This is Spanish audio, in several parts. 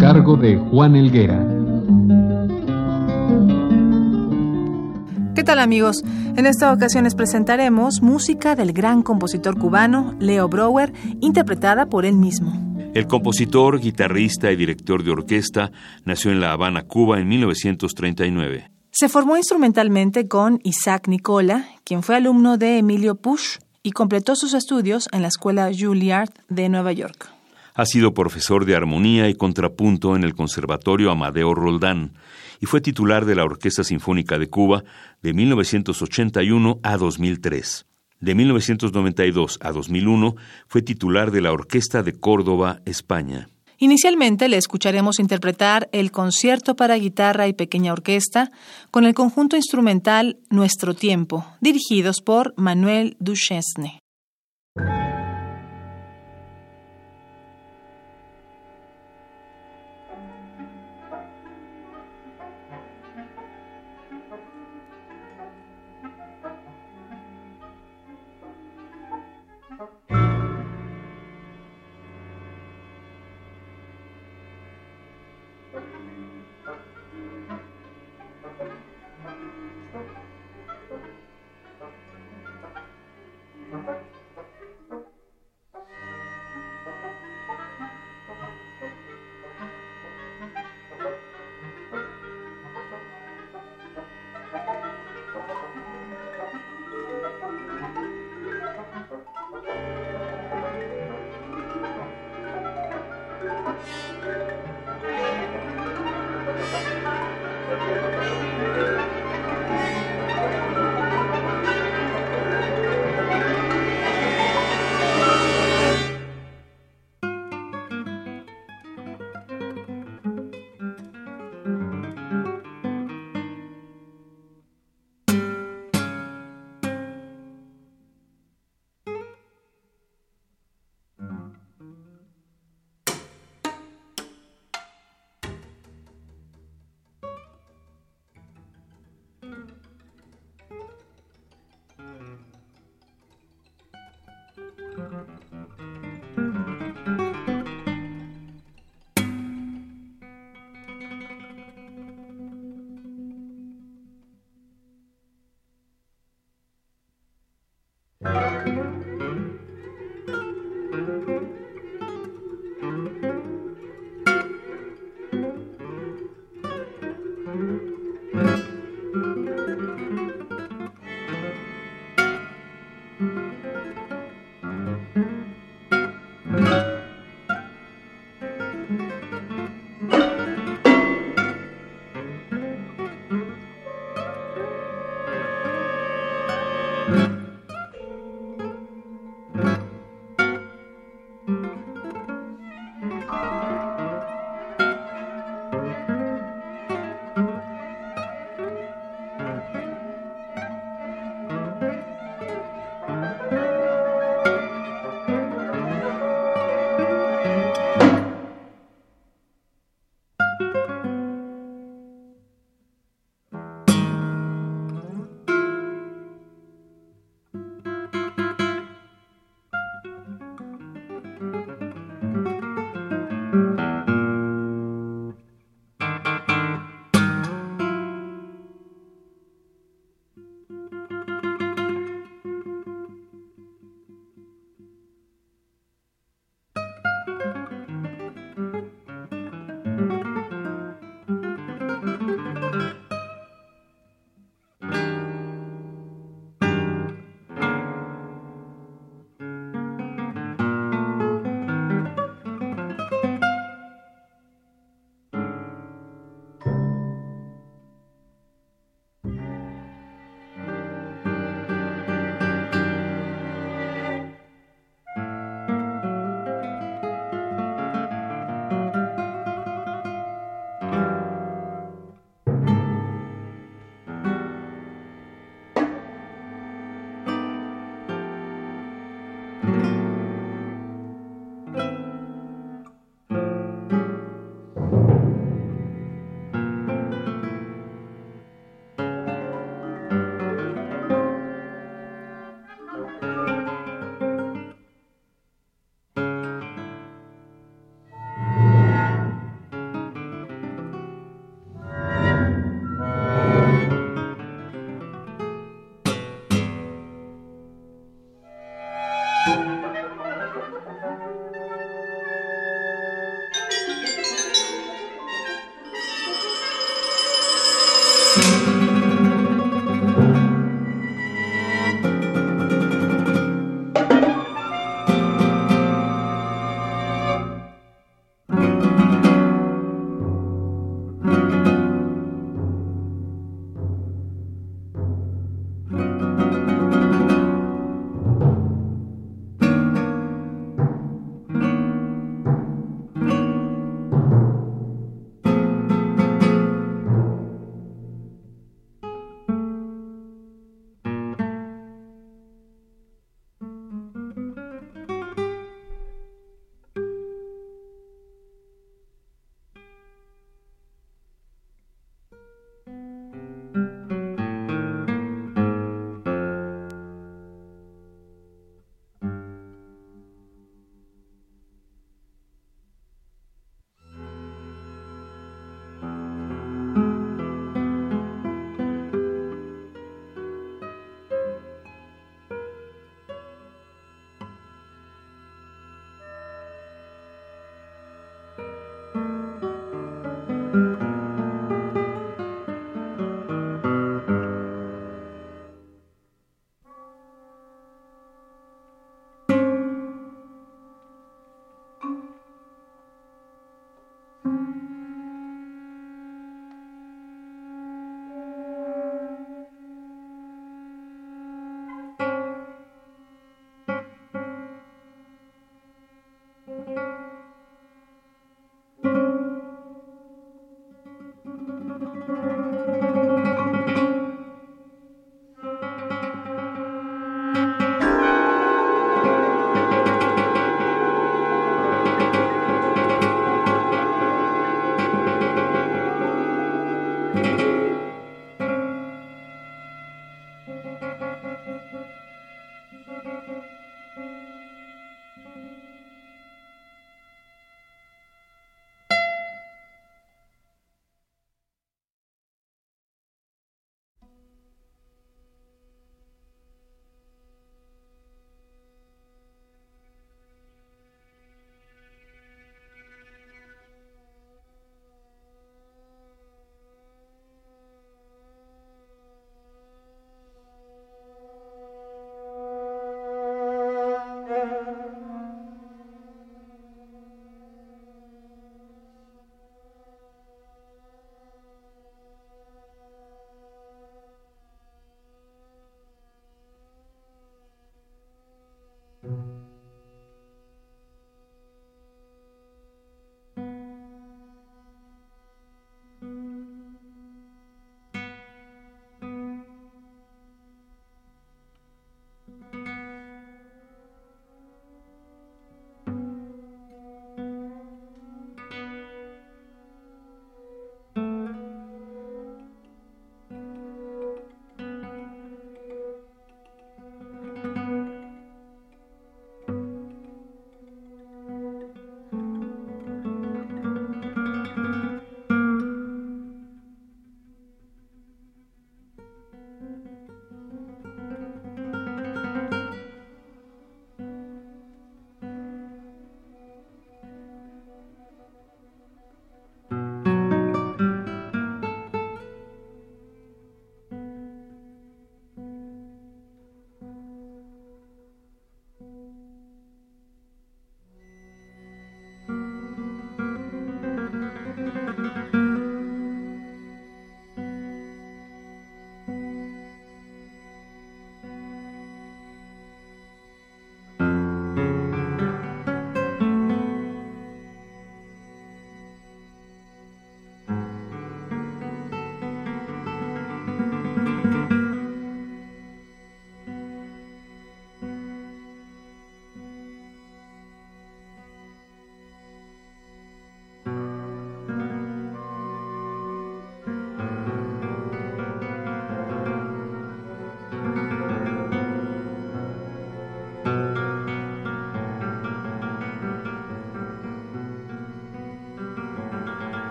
Cargo de Juan Elguera. ¿Qué tal amigos? En esta ocasión les presentaremos música del gran compositor cubano Leo Brouwer, interpretada por él mismo. El compositor, guitarrista y director de orquesta nació en La Habana, Cuba, en 1939. Se formó instrumentalmente con Isaac Nicola, quien fue alumno de Emilio Push y completó sus estudios en la Escuela Juilliard de Nueva York. Ha sido profesor de armonía y contrapunto en el Conservatorio Amadeo Roldán y fue titular de la Orquesta Sinfónica de Cuba de 1981 a 2003. De 1992 a 2001 fue titular de la Orquesta de Córdoba, España. Inicialmente le escucharemos interpretar el concierto para guitarra y pequeña orquesta con el conjunto instrumental Nuestro Tiempo, dirigidos por Manuel Duchesne.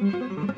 Mm-hmm.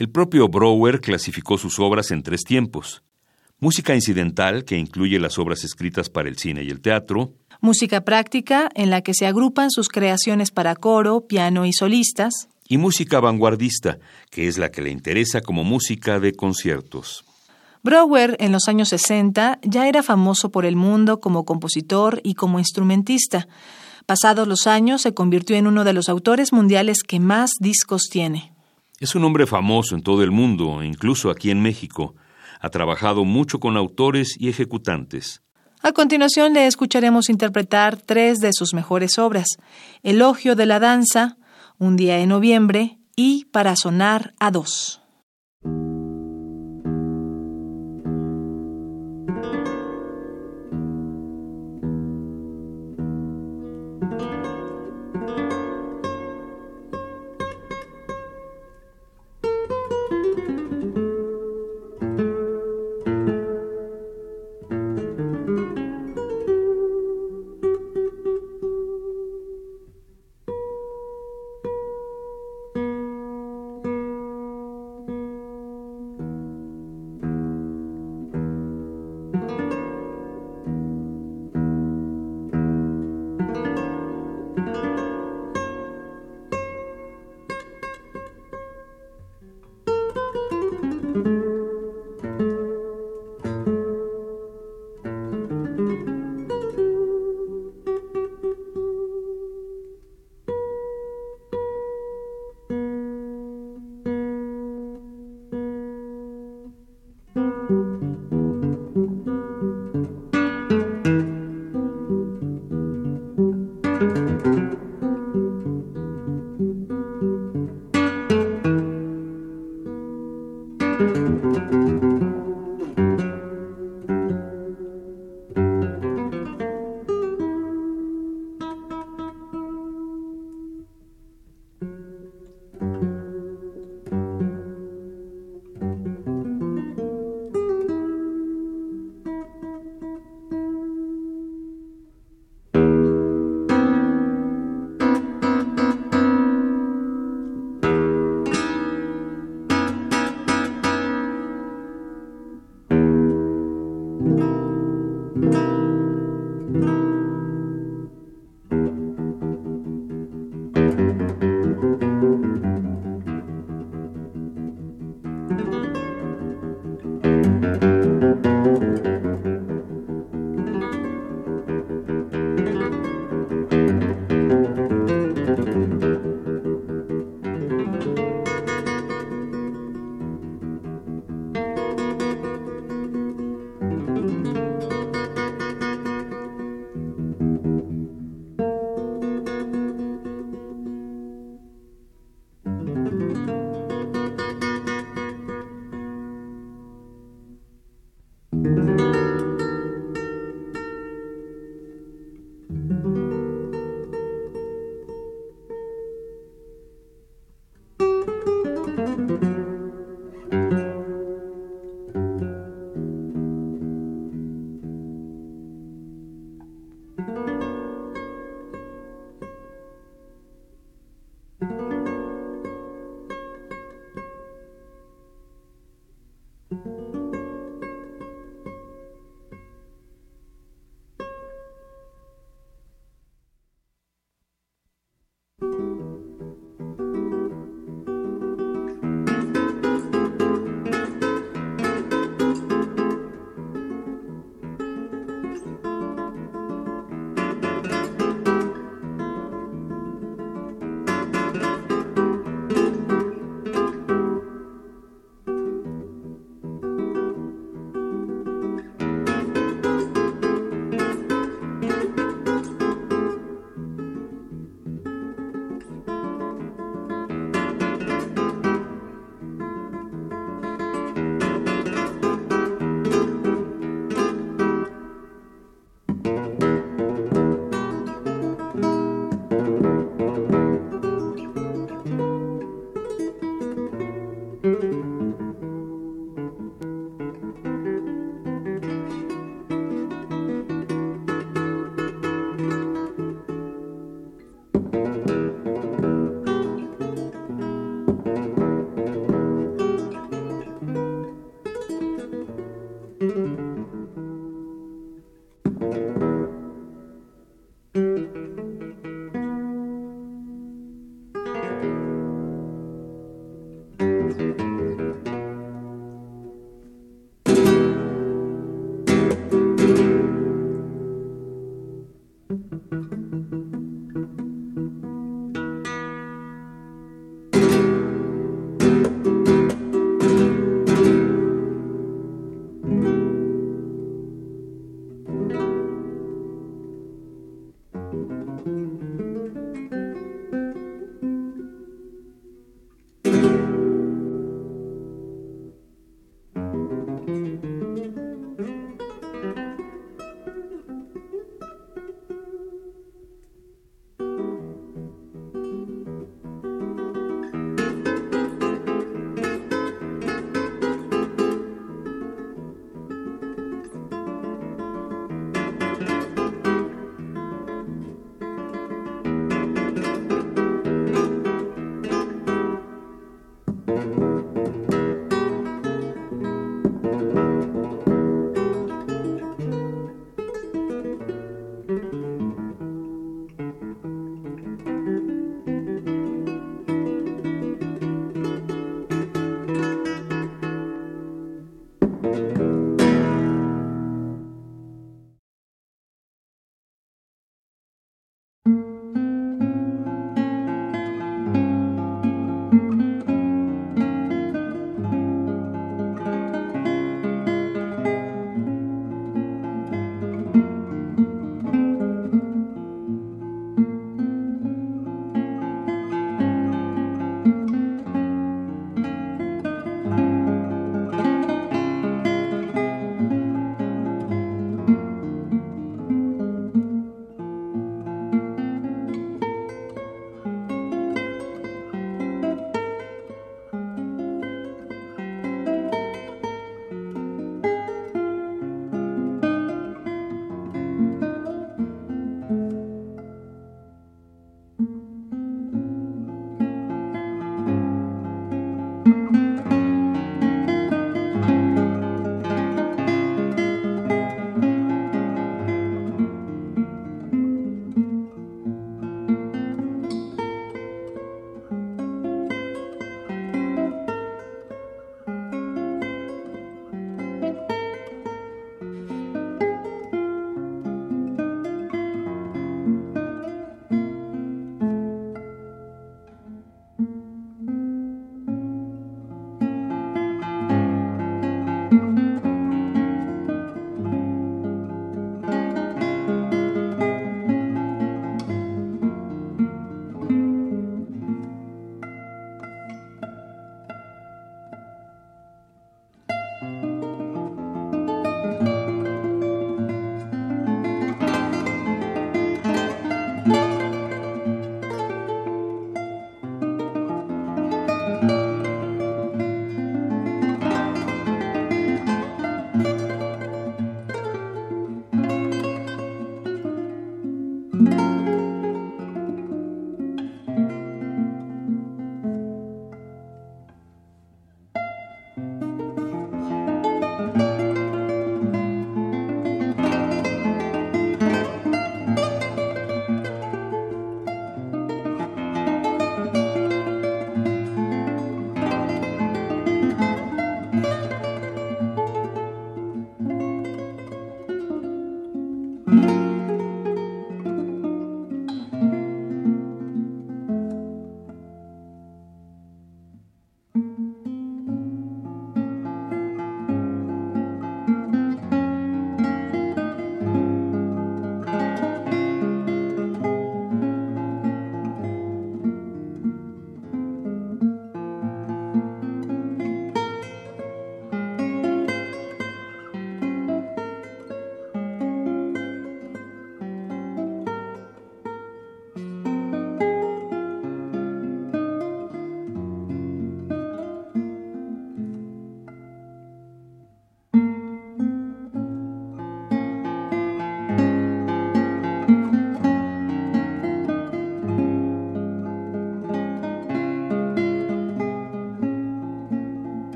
El propio Brouwer clasificó sus obras en tres tiempos. Música incidental, que incluye las obras escritas para el cine y el teatro. Música práctica, en la que se agrupan sus creaciones para coro, piano y solistas. Y música vanguardista, que es la que le interesa como música de conciertos. Brouwer, en los años 60, ya era famoso por el mundo como compositor y como instrumentista. Pasados los años, se convirtió en uno de los autores mundiales que más discos tiene. Es un hombre famoso en todo el mundo, incluso aquí en México. Ha trabajado mucho con autores y ejecutantes. A continuación le escucharemos interpretar tres de sus mejores obras: Elogio de la danza, Un día en noviembre y Para sonar a dos.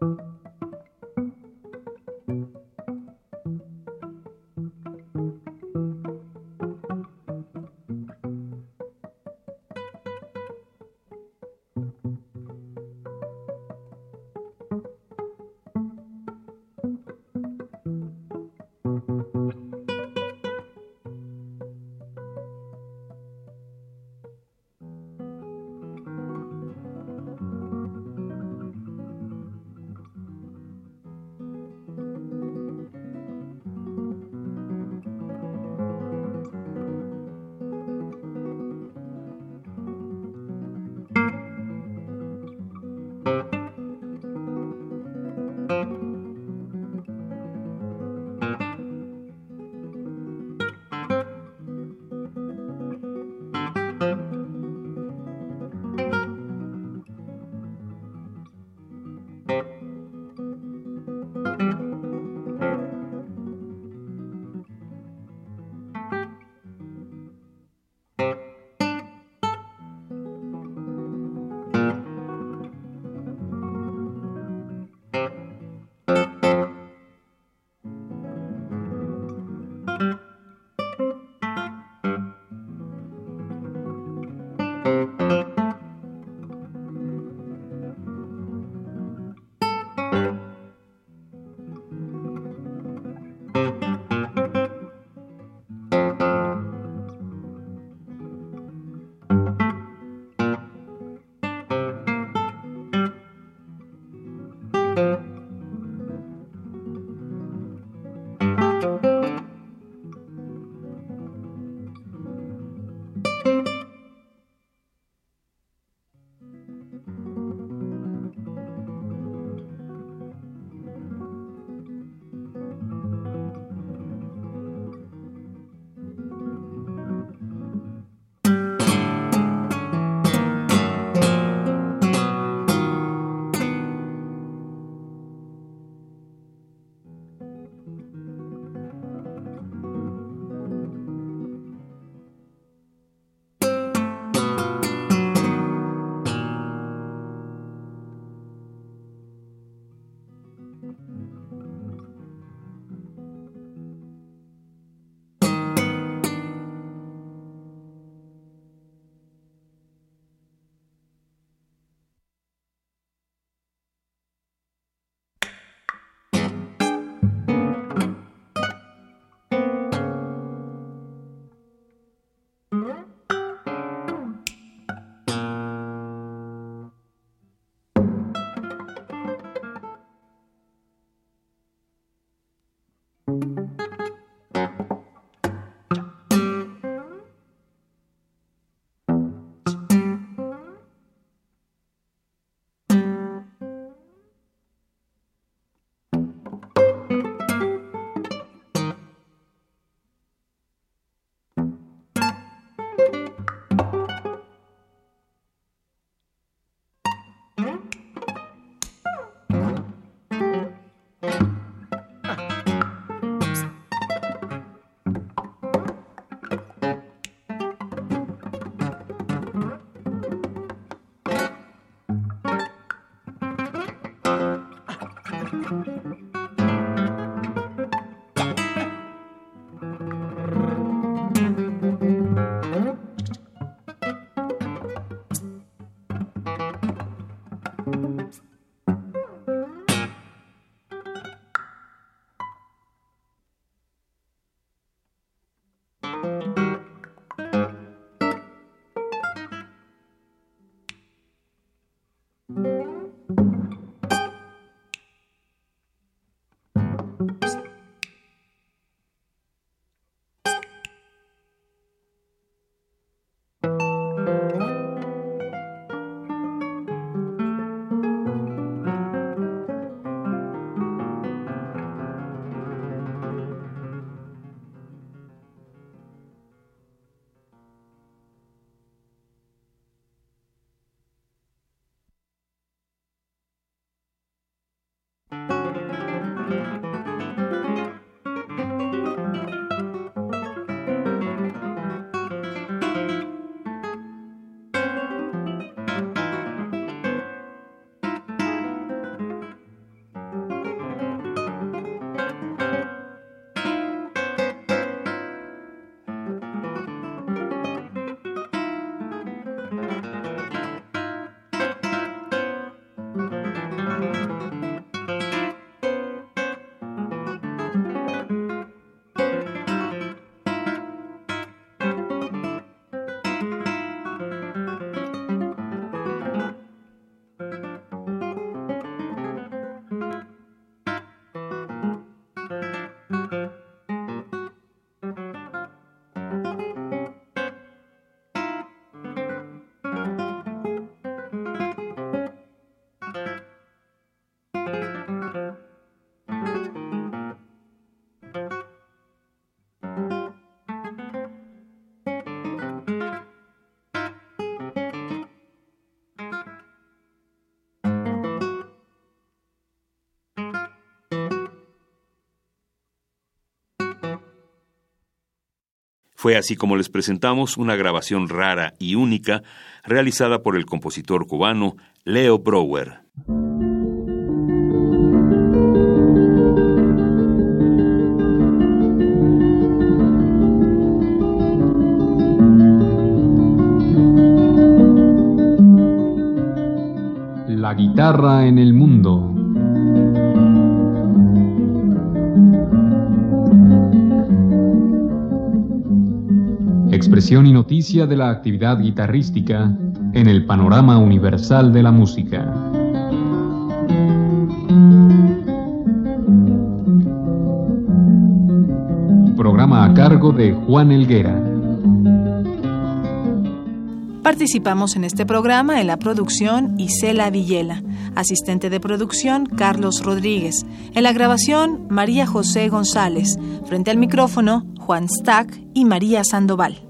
you. Fue así como les presentamos una grabación rara y única realizada por el compositor cubano Leo Brower. Noticia de la actividad guitarrística en el panorama universal de la música. Programa a cargo de Juan Elguera. Participamos en este programa en la producción Isela Villela, asistente de producción Carlos Rodríguez, en la grabación María José González, frente al micrófono Juan Stack y María Sandoval.